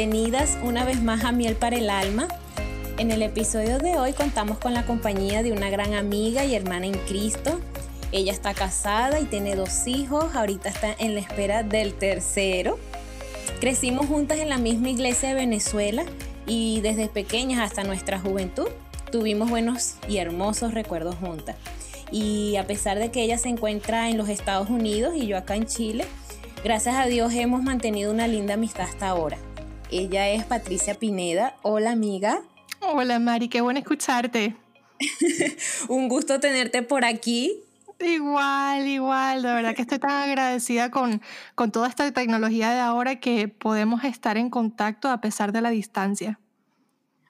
Bienvenidas una vez más a Miel para el Alma. En el episodio de hoy contamos con la compañía de una gran amiga y hermana en Cristo. Ella está casada y tiene dos hijos, ahorita está en la espera del tercero. Crecimos juntas en la misma iglesia de Venezuela y desde pequeñas hasta nuestra juventud tuvimos buenos y hermosos recuerdos juntas. Y a pesar de que ella se encuentra en los Estados Unidos y yo acá en Chile, Gracias a Dios hemos mantenido una linda amistad hasta ahora. Ella es Patricia Pineda. Hola amiga. Hola Mari, qué bueno escucharte. Un gusto tenerte por aquí. Igual, igual, de verdad que estoy tan agradecida con, con toda esta tecnología de ahora que podemos estar en contacto a pesar de la distancia.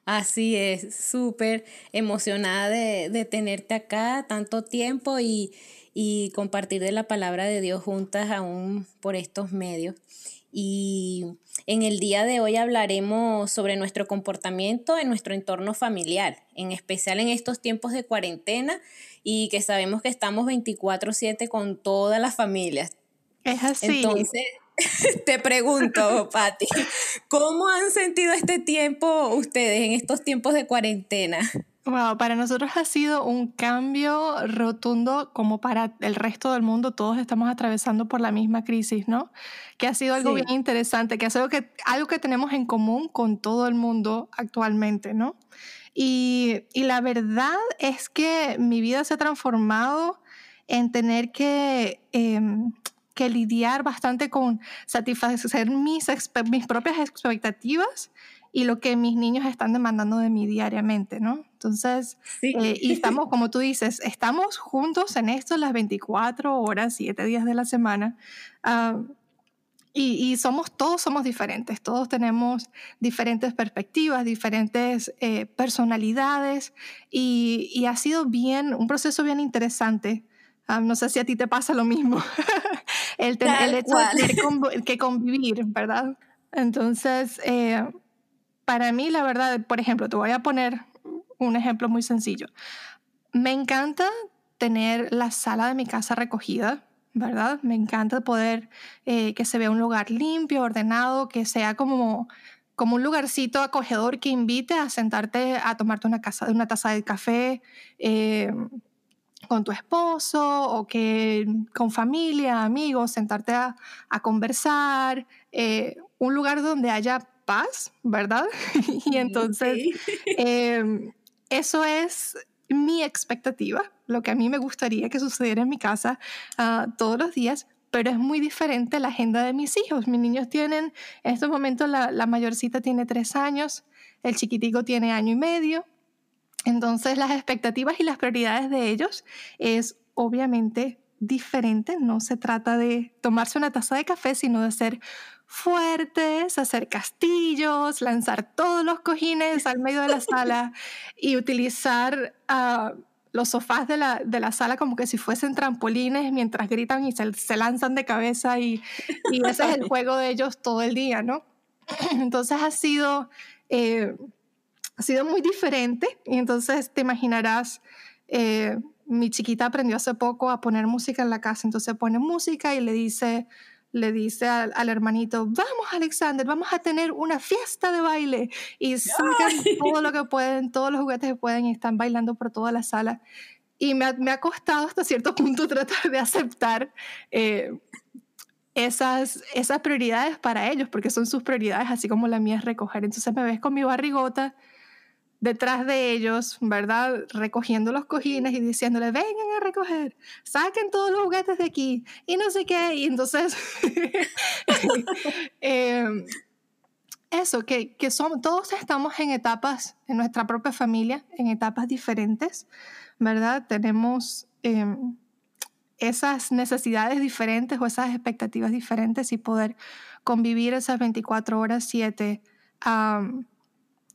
Así es, súper emocionada de, de tenerte acá tanto tiempo y, y compartir de la palabra de Dios juntas aún por estos medios. Y en el día de hoy hablaremos sobre nuestro comportamiento en nuestro entorno familiar, en especial en estos tiempos de cuarentena y que sabemos que estamos 24/7 con todas las familias. Es así. Entonces, te pregunto, Patti, ¿cómo han sentido este tiempo ustedes en estos tiempos de cuarentena? Wow, para nosotros ha sido un cambio rotundo como para el resto del mundo. Todos estamos atravesando por la misma crisis, ¿no? Que ha sido algo bien interesante, que ha sido que, algo que tenemos en común con todo el mundo actualmente, ¿no? Y, y la verdad es que mi vida se ha transformado en tener que... Em, que lidiar bastante con satisfacer mis, mis propias expectativas y lo que mis niños están demandando de mí diariamente, ¿no? Entonces, eh, y estamos, como tú dices, estamos juntos en esto las 24 horas, 7 días de la semana. Ah, y, somos, todos somos diferentes, todos tenemos diferentes perspectivas, diferentes eh, personalidades y, ha sido bien, un proceso bien interesante. Ah, no sé si a ti te pasa lo mismo, el, el, hecho de tener que convivir, ¿verdad? Entonces, eh, para mí, la verdad, por ejemplo, te voy a poner un ejemplo muy sencillo. Me encanta tener la sala de mi casa recogida, ¿verdad? Me encanta poder eh, que se vea un lugar limpio, ordenado, que sea como, como un lugarcito acogedor que invite a sentarte a tomarte una, casa, una taza de café eh, con tu esposo o que con familia, amigos, sentarte a, conversar, eh, un lugar donde haya paz, ¿verdad? y entonces em, eso es mi expectativa, lo que a mí me gustaría que sucediera en mi casa ah, todos los días, pero es muy diferente la agenda de mis hijos. Mis niños tienen, en estos momentos la, la mayorcita tiene tres años, el chiquitico tiene año y medio. Entonces las expectativas y las prioridades de ellos es obviamente diferente. No se trata de tomarse una taza de café, sino de ser fuertes, hacer castillos, lanzar todos los cojines al medio de la sala y utilizar uh, los sofás de la, de la, sala como que si fuesen trampolines mientras gritan y se, se lanzan de cabeza y, y, ese es el juego de ellos todo el día, ¿no? Entonces ha sido, eh, ha sido muy diferente y entonces te imaginarás... Eh, mi chiquita aprendió hace poco a poner música en la casa, entonces pone música y le dice le dice al, hermanito, vamos Alexander, vamos a tener una fiesta de baile. Y sacan todo lo que pueden, todos los juguetes que pueden y están bailando por toda la sala. Y me ha, costado hasta cierto punto tratar de aceptar eh, esas, esas prioridades para ellos, porque son sus prioridades, así como la mía es recoger. Entonces me ves con mi barrigota detrás de ellos, ¿verdad? Recogiendo los cojines y diciéndole, vengan a recoger, saquen todos los juguetes de aquí y no sé qué. Y entonces, em, eso, que, que somos, todos estamos en etapas, en nuestra propia familia, en etapas diferentes, ¿verdad? Tenemos em, esas necesidades diferentes o esas expectativas diferentes y poder convivir esas 24 horas, 7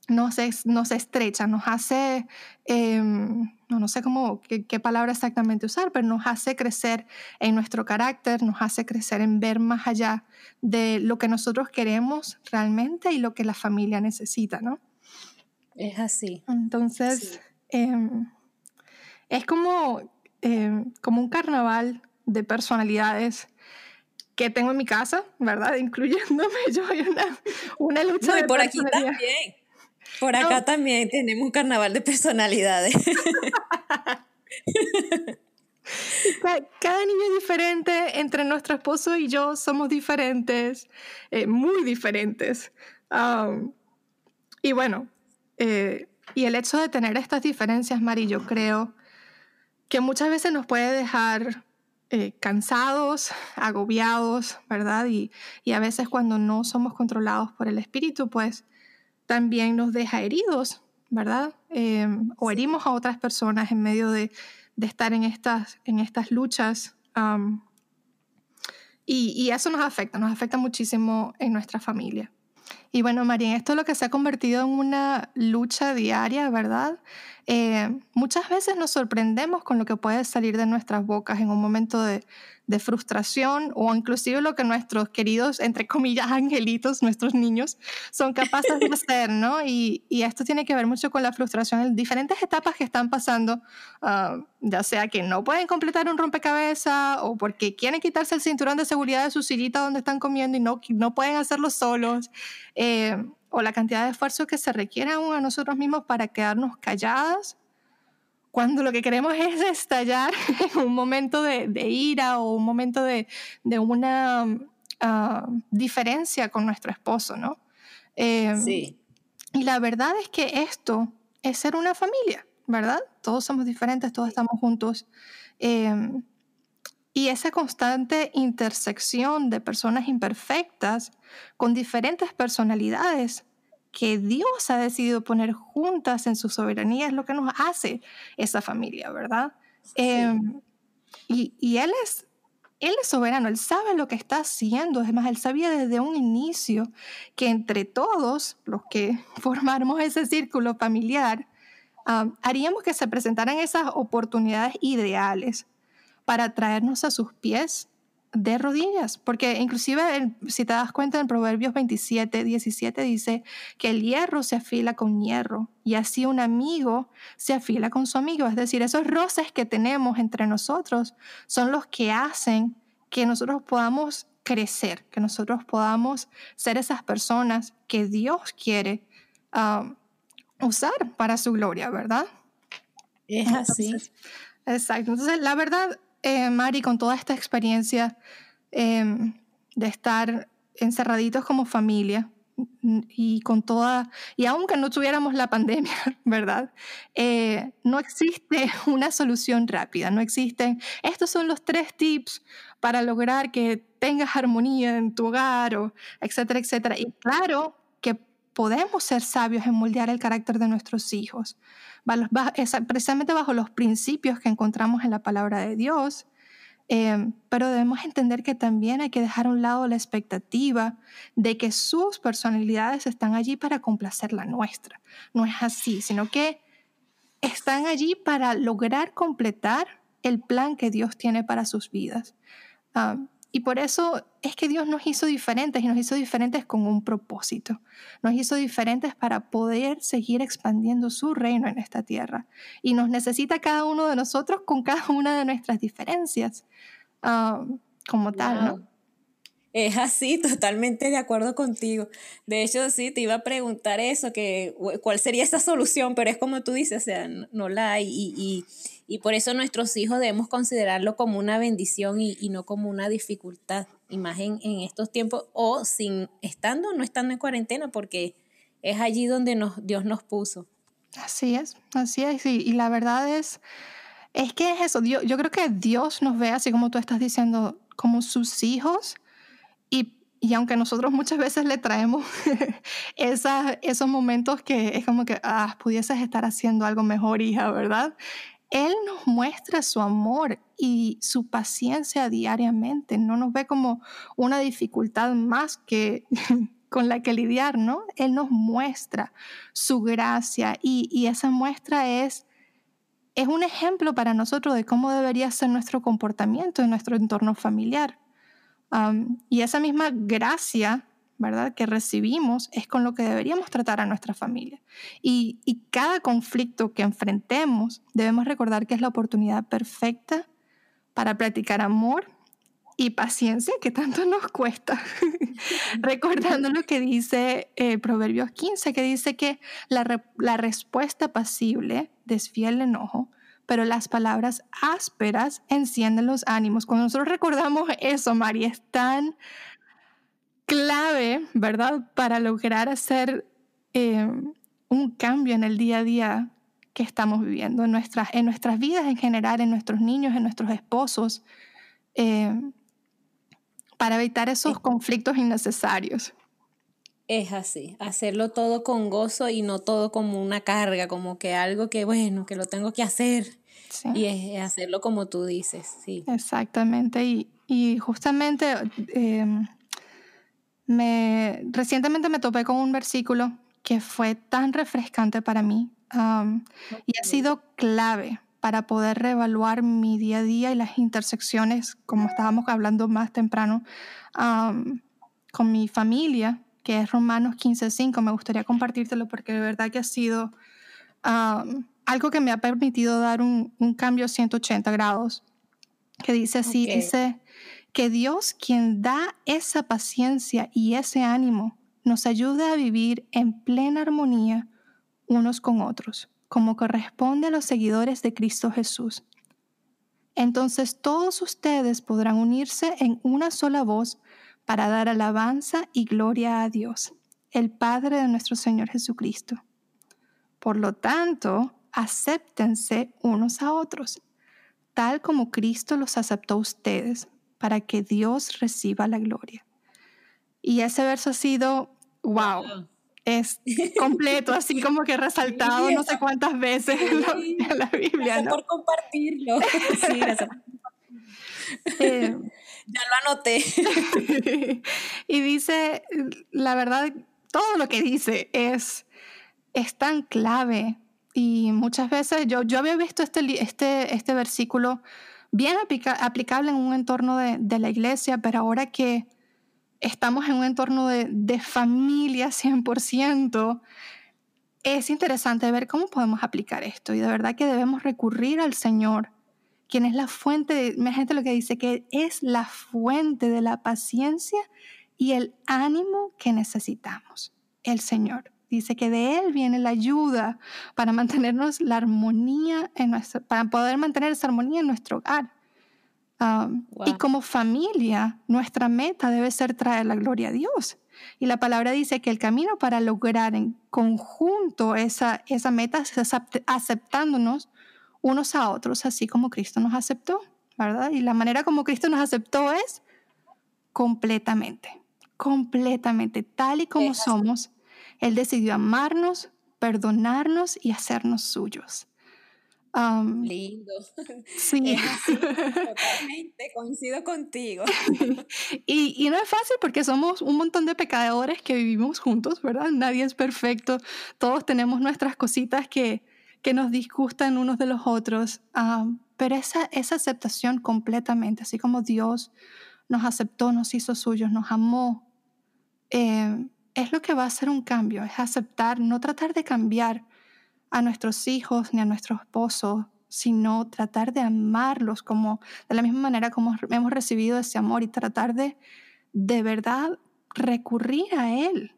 nos, nos estrecha, nos hace, em, no, no, sé cómo, qué, palabra exactamente usar, pero nos hace crecer en nuestro carácter, nos hace crecer en ver más allá de lo que nosotros queremos realmente y lo que la familia necesita, ¿no? Es así. Entonces, em, es como, em, como un carnaval de personalidades que tengo en mi casa, ¿verdad? Incluyéndome yo, hay una, una lucha no, y por aquí también. Por acá también tenemos un carnaval de personalidades. Cada, niño es diferente, entre nuestro esposo y yo somos diferentes, eh, muy diferentes. y bueno, eh, y el hecho de tener estas diferencias, Mari, yo creo que muchas veces nos puede dejar eh, cansados, agobiados, ¿verdad? Y, y, a veces cuando no somos controlados por el espíritu, pues también nos deja heridos, ¿verdad? Em, o herimos a otras personas en medio de, de estar en estas, en estas luchas. y, y, eso nos afecta, nos afecta muchísimo en nuestra familia. Y bueno, María, esto es lo que se ha convertido en una lucha diaria, ¿verdad? Eh, muchas veces nos sorprendemos con lo que puede salir de nuestras bocas en un momento de, de frustración o inclusive lo que nuestros queridos, entre comillas, angelitos, nuestros niños, son capaces de hacer, ¿no? Y, y, esto tiene que ver mucho con la frustración en diferentes etapas que están pasando, uh, ya sea que no pueden completar un rompecabezas o porque quieren quitarse el cinturón de seguridad de su sillita donde están comiendo y no, no pueden hacerlo solos, o la cantidad de esfuerzo que se requiere aún a nosotros mismos para quedarnos calladas cuando lo que queremos es estallar en un momento de, ira o un momento de, una ah, diferencia con nuestro esposo, ¿no? Em, sí. Y la verdad es que esto es ser una familia, ¿verdad? Todos somos diferentes, todos estamos juntos. Em, y esa constante intersección de personas imperfectas con diferentes personalidades que Dios ha decidido poner juntas en su soberanía es lo que nos hace esa familia, ¿verdad? Em, y, Él es... Él es soberano, Él sabe lo que está haciendo. Es más, Él sabía desde un inicio que entre todos los que formamos ese círculo familiar, haríamos que se presentaran esas oportunidades ideales para traernos a sus pies de rodillas, porque inclusive si te das cuenta en Proverbios 27, 17 dice que el hierro se afila con hierro y así un amigo se afila con su amigo. Es decir, esos roces que tenemos entre nosotros son los que hacen que nosotros podamos crecer, que nosotros podamos ser esas personas que Dios quiere um, usar para su gloria, ¿verdad? Es así. exacto. Entonces, la verdad, eh, Mari, con toda esta experiencia em, de estar encerraditos como familia y con toda, y aunque no tuviéramos la pandemia, ¿verdad? Eh, no existe una solución rápida, no existen, estos son los tres tips para lograr que tengas armonía en tu hogar, o etcétera, etcétera. Y claro podemos ser sabios en moldear el carácter de nuestros hijos, precisamente bajo los principios que encontramos en la palabra de Dios. Em, pero debemos entender que también hay que dejar a un lado la expectativa de que sus personalidades están allí para complacer la nuestra. No es así, sino que están allí para lograr completar el plan que Dios tiene para sus vidas. Y por eso es que Dios nos hizo diferentes y nos hizo diferentes con un propósito. Nos hizo diferentes para poder seguir expandiendo su reino en esta tierra. Y nos necesita cada uno de nosotros con cada una de nuestras diferencias ah, como tal, ¿no? Es así, totalmente de acuerdo contigo. De hecho, sí, te iba a preguntar eso, que cuál sería esa solución, pero es como tú dices, o sea, no, la hay y, y, por eso nuestros hijos debemos considerarlo como una bendición y, y no como una dificultad, imagen en, estos tiempos o sin estando no estando en cuarentena, porque es allí donde nos, Dios nos puso. Así es, así es, y, la verdad es, es que es eso, yo, yo creo que Dios nos ve así como tú estás diciendo, como sus hijos y aunque nosotros muchas veces le traemos esos momentos que es como que, ah, pudieses estar haciendo algo mejor, hija, ¿verdad? Él nos muestra su amor y su paciencia diariamente, no nos ve como una dificultad más que con la que lidiar, ¿no? Él nos muestra su gracia y, y esa muestra es, es un ejemplo para nosotros de cómo debería ser nuestro comportamiento en nuestro entorno familiar y esa misma gracia, ¿verdad?, que recibimos es con lo que deberíamos tratar a nuestra familia. Y, cada conflicto que enfrentemos, debemos recordar que es la oportunidad perfecta para practicar amor y paciencia que tanto nos cuesta. Recordando lo que dice eh, Proverbios 15, que dice que la, la respuesta pasible desvía el enojo, pero las palabras ásperas encienden los ánimos. Cuando nosotros recordamos eso, María, es tan clave, ¿verdad? Para lograr hacer eh, un cambio en el día a día que estamos viviendo, en nuestras, en nuestras vidas en general, en nuestros niños, en nuestros esposos, eh, para evitar esos conflictos innecesarios. Es así, hacerlo todo con gozo y no todo como una carga, como que algo que, bueno, que lo tengo que hacer. Y es, hacerlo como tú dices, sí. Exactamente, y, y justamente em, me, recientemente me topé con un versículo que fue tan refrescante para mí y ha sido clave para poder reevaluar mi día a día y las intersecciones, como estábamos hablando más temprano, con mi familia, que es Romanos 15.5. Me gustaría compartírtelo porque de verdad que ha sido algo que me ha permitido dar un, un cambio 180 grados, que dice así, dice que Dios quien da esa paciencia y ese ánimo nos ayude a vivir en plena armonía unos con otros, como corresponde a los seguidores de Cristo Jesús. Entonces todos ustedes podrán unirse en una sola voz para dar alabanza y gloria a Dios, el Padre de nuestro Señor Jesucristo. Por lo tanto, acéptense unos a otros, tal como Cristo los aceptó a ustedes para que Dios reciba la gloria. Y ese verso ha sido, wow, es completo, así como que resaltado no sé cuántas veces en la, Biblia. ¿no? por compartirlo. Sí, gracias. Eh, ya lo anoté. y dice, la verdad, todo lo que dice es, es tan clave. Y muchas veces yo, yo había visto este, este, este versículo bien aplicable en un entorno de, de, la iglesia, pero ahora que estamos en un entorno de, de familia 100%, es interesante ver cómo podemos aplicar esto y de verdad que debemos recurrir al Señor, quien es la fuente, de, gente lo que dice, que es la fuente de la paciencia y el ánimo que necesitamos, el Señor. Dice que de Él viene la ayuda para mantenernos la armonía en nuestro, para poder mantener esa armonía en nuestro hogar. Um, y como familia, nuestra meta debe ser traer la gloria a Dios. Y la palabra dice que el camino para lograr en conjunto esa, esa meta es aceptándonos unos a otros, así como Cristo nos aceptó, ¿verdad? Y la manera como Cristo nos aceptó es completamente, completamente, tal y como somos, él decidió amarnos, perdonarnos y hacernos suyos. Lindo. Sí. totalmente, coincido contigo. y, y, no es fácil porque somos un montón de pecadores que vivimos juntos, ¿verdad? Nadie es perfecto. Todos tenemos nuestras cositas que, que nos disgustan unos de los otros. pero esa, esa aceptación completamente, así como Dios nos aceptó, nos hizo suyos, nos amó, eh, es lo que va a hacer un cambio, es aceptar, no tratar de cambiar a nuestros hijos ni a nuestro esposo, sino tratar de amarlos como de la misma manera como hemos recibido ese amor y tratar de de verdad recurrir a él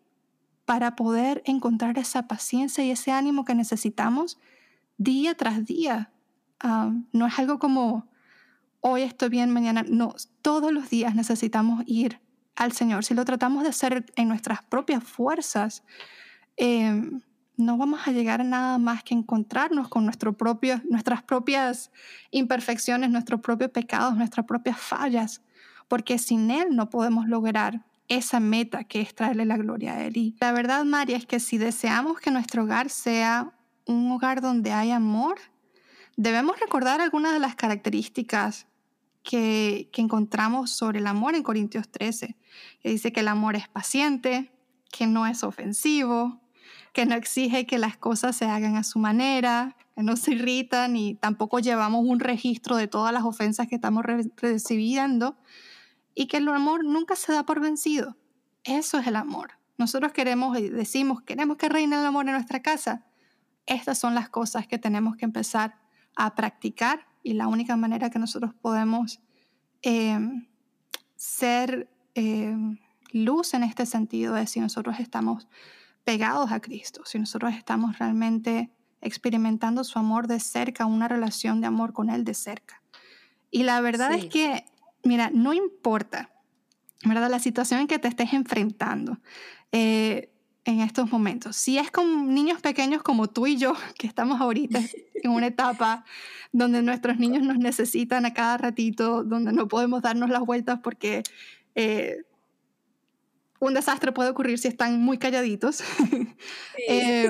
para poder encontrar esa paciencia y ese ánimo que necesitamos día tras día. Ah, no es algo como hoy estoy bien, mañana no, todos los días necesitamos ir al Señor, si lo tratamos de hacer en nuestras propias fuerzas, em, no vamos a llegar a nada más que encontrarnos con nuestro propio, nuestras propias imperfecciones, nuestros propios pecados, nuestras propias fallas, porque sin Él no podemos lograr esa meta que es traerle la gloria a Él. Y la verdad, María, es que si deseamos que nuestro hogar sea un hogar donde hay amor, debemos recordar algunas de las características que, encontramos sobre el amor en Corintios 13, que dice que el amor es paciente, que no es ofensivo, que no exige que las cosas se hagan a su manera, que no se irritan y tampoco llevamos un registro de todas las ofensas que estamos recibiendo y que el amor nunca se da por vencido. Eso es el amor. Nosotros queremos y decimos, queremos que reine el amor en nuestra casa. Estas son las cosas que tenemos que empezar a practicar y la única manera que nosotros podemos em, ser eh, luz en este sentido es si nosotros estamos pegados a Cristo, si nosotros estamos realmente experimentando su amor de cerca, una relación de amor con Él de cerca. Y la verdad es que, mira, no importa, ¿verdad? La situación en que te estés enfrentando eh, en estos momentos. Si es con niños pequeños como tú y yo, que estamos ahorita en una etapa donde nuestros niños nos necesitan a cada ratito, donde no podemos darnos las vueltas porque eh, un desastre puede ocurrir si están muy calladitos. Eh,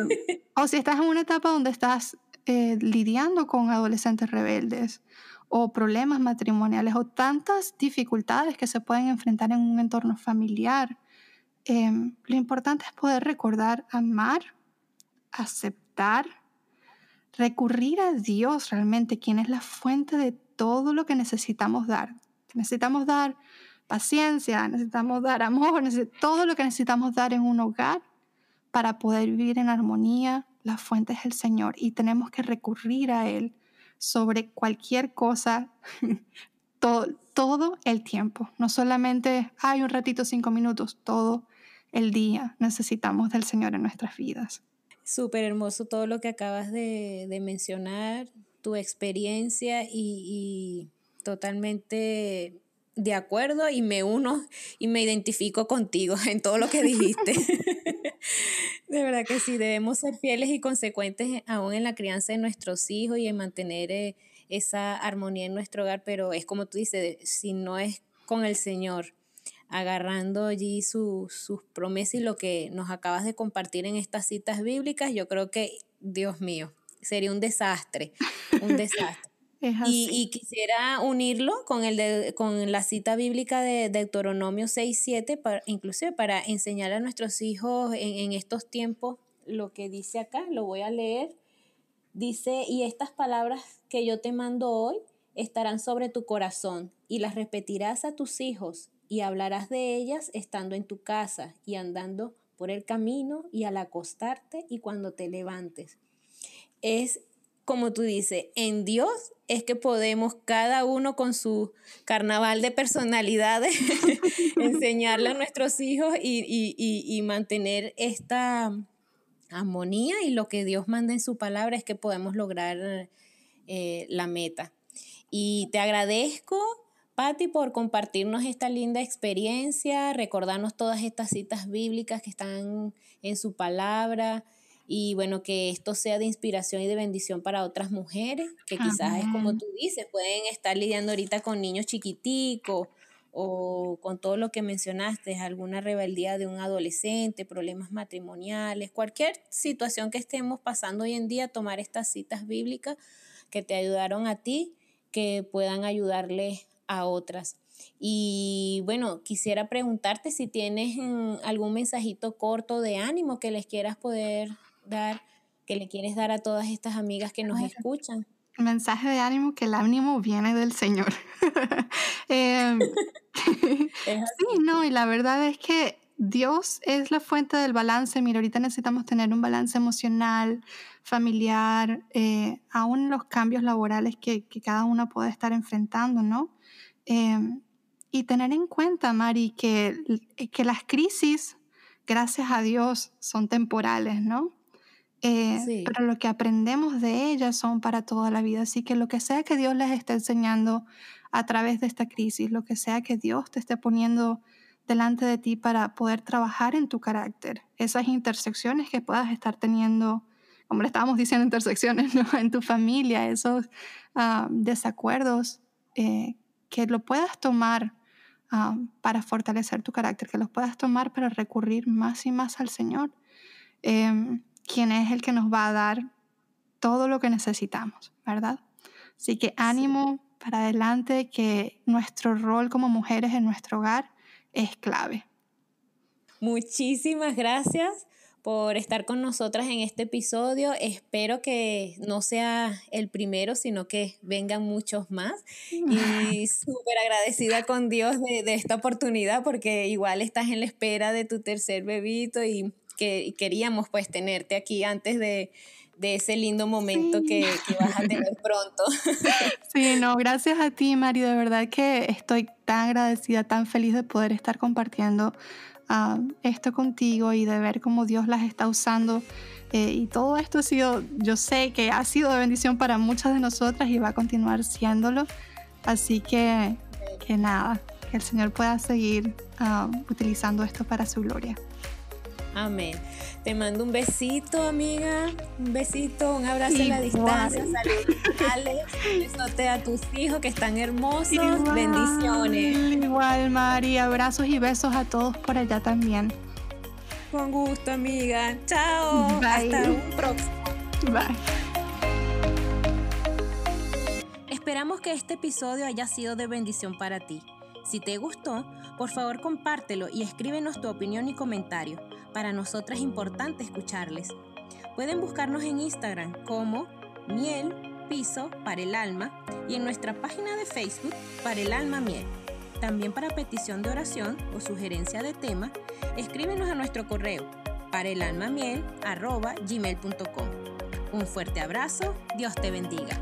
o si estás en una etapa donde estás eh, lidiando con adolescentes rebeldes o problemas matrimoniales o tantas dificultades que se pueden enfrentar en un entorno familiar, em, lo importante es poder recordar amar, aceptar, recurrir a Dios realmente, quien es la fuente de todo lo que necesitamos dar. Necesitamos dar paciencia, necesitamos dar amor, todo lo que necesitamos dar en un hogar para poder vivir en armonía. La fuente es el Señor y tenemos que recurrir a Él sobre cualquier cosa todo, todo el tiempo. No solamente hay un ratito, cinco minutos, todo el día necesitamos del Señor en nuestras vidas. Súper hermoso todo lo que acabas de, mencionar, tu experiencia y, y totalmente de acuerdo y me uno y me identifico contigo en todo lo que dijiste. de verdad que sí, debemos ser fieles y consecuentes aún en la crianza de nuestros hijos y en mantener eh, esa armonía en nuestro hogar, pero es como tú dices, si no es con el Señor, agarrando allí sus promesas y lo que nos acabas de compartir en estas citas bíblicas, yo creo que, Dios mío, sería un desastre, un desastre. Y, quisiera unirlo con, el de, con la cita bíblica de Deuteronomio 6.7, para, inclusive para enseñar a nuestros hijos en, en estos tiempos lo que dice acá, lo voy a leer. Dice, y estas palabras que yo te mando hoy estarán sobre tu corazón y las repetirás a tus hijos y hablarás de ellas estando en tu casa y andando por el camino y al acostarte y cuando te levantes. Es como tú dices, en Dios es que podemos cada uno con su carnaval de personalidades enseñarle a nuestros hijos y, mantener esta armonía y lo que Dios manda en su palabra es que podemos lograr eh, la meta. Y te agradezco, Patti, por compartirnos esta linda experiencia, recordarnos todas estas citas bíblicas que están en su palabra y bueno, que esto sea de inspiración y de bendición para otras mujeres, que quizás es como tú dices, pueden estar lidiando ahorita con niños chiquiticos o con todo lo que mencionaste, alguna rebeldía de un adolescente, problemas matrimoniales, cualquier situación que estemos pasando hoy en día, tomar estas citas bíblicas que te ayudaron a ti, que puedan ayudarle a otras. Y bueno, quisiera preguntarte si tienes mm, algún mensajito corto de ánimo que les quieras poder dar, que le quieres dar a todas estas amigas que nos escuchan? Mensaje de ánimo, que el ánimo viene del Señor. Em, sí, no, y la verdad es que Dios es la fuente del balance. Mira, ahorita necesitamos tener un balance emocional, familiar, eh, aún los cambios laborales que, que, cada uno puede estar enfrentando, ¿no? Em, y tener en cuenta, Mari, que, que las crisis, gracias a Dios, son temporales, ¿no? Eh, pero lo que aprendemos de ellas son para toda la vida. Así que lo que sea que Dios les esté enseñando a través de esta crisis, lo que sea que Dios te esté poniendo delante de ti para poder trabajar en tu carácter, esas intersecciones que puedas estar teniendo, como le estábamos diciendo, intersecciones en tu familia, esos ah, desacuerdos, eh, que lo puedas tomar ah, para fortalecer tu carácter, que los puedas tomar para recurrir más y más al Señor. Em, quien es el que nos va a dar todo lo que necesitamos, ¿verdad? Así que ánimo para adelante, que nuestro rol como mujeres en nuestro hogar es clave. Muchísimas gracias por estar con nosotras en este episodio. Espero que no sea el primero, sino que vengan muchos más. Y súper agradecida con Dios de, de, esta oportunidad porque igual estás en la espera de tu tercer bebito y que queríamos pues tenerte aquí antes de, de ese lindo momento que, vas a tener pronto. Sí, no, gracias a ti, Mari. De verdad que estoy tan agradecida, tan feliz de poder estar compartiendo ah, esto contigo y de ver cómo Dios las está usando. Eh, y todo esto ha sido, yo sé que ha sido de bendición para muchas de nosotras y va a continuar siéndolo. Así que, que nada, que el Señor pueda seguir ah, utilizando esto para su gloria. Amén. Te mando un besito, amiga. Un besito, un abrazo a la distancia. Saludos, besote a tus hijos que están hermosos. Bendiciones. Igual, Mari. Abrazos y besos a todos por allá también. Con gusto, amiga. Chao. Hasta un próximo. Bye. Esperamos que este episodio haya sido de bendición para ti. Si te gustó, por favor compártelo y escríbenos tu opinión y comentario. Para nosotras es importante escucharles. Pueden buscarnos en Instagram como miel piso para el alma y en nuestra página de Facebook para el alma miel. También para petición de oración o sugerencia de tema, escríbenos a nuestro correo para el alma miel Un fuerte abrazo, Dios te bendiga.